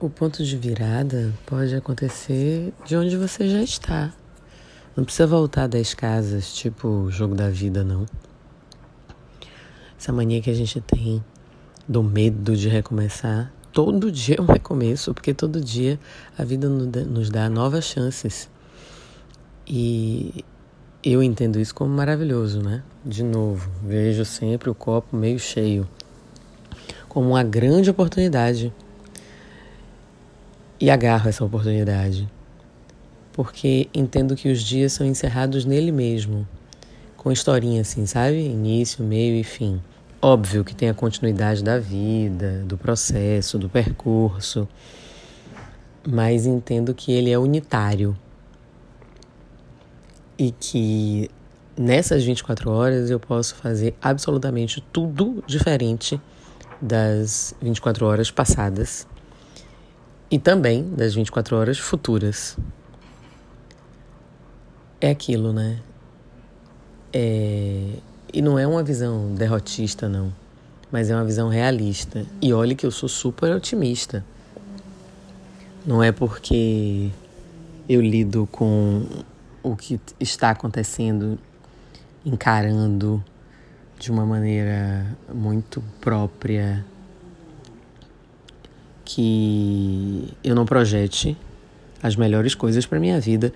O ponto de virada pode acontecer de onde você já está. Não precisa voltar das casas, tipo o jogo da vida, não. Essa mania que a gente tem do medo de recomeçar. Todo dia é um recomeço, porque todo dia a vida nos dá novas chances. E eu entendo isso como maravilhoso, né? De novo, vejo sempre o copo meio cheio, como uma grande oportunidade e agarro essa oportunidade, porque entendo que os dias são encerrados nele mesmo, com historinha assim, sabe? Início, meio e fim. Óbvio que tem a continuidade da vida, do processo, do percurso, mas entendo que ele é unitário e que nessas 24 horas eu posso fazer absolutamente tudo diferente das 24 horas passadas e também das 24 horas futuras. É aquilo, né? É... E não é uma visão derrotista, não, mas é uma visão realista. E olhe que eu sou super otimista. Não é porque eu lido com o que está acontecendo, encarando de uma maneira muito própria que eu não projete as melhores coisas para minha vida,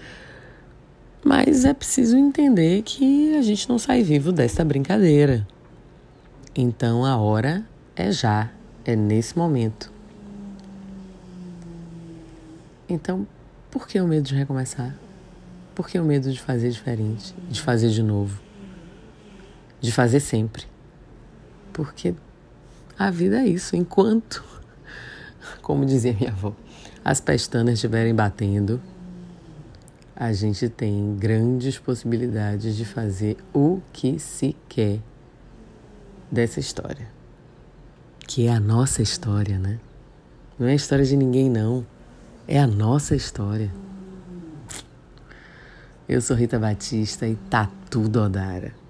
mas é preciso entender que a gente não sai vivo dessa brincadeira. Então a hora é já, é nesse momento. Então, por que o medo de recomeçar? Por que o medo de fazer diferente, de fazer de novo, de fazer sempre? Porque a vida é isso, enquanto como dizia minha avó, as pestanas estiverem batendo, a gente tem grandes possibilidades de fazer o que se quer dessa história. Que é a nossa história, né? Não é a história de ninguém, não. É a nossa história. Eu sou Rita Batista e tá tudo Odara.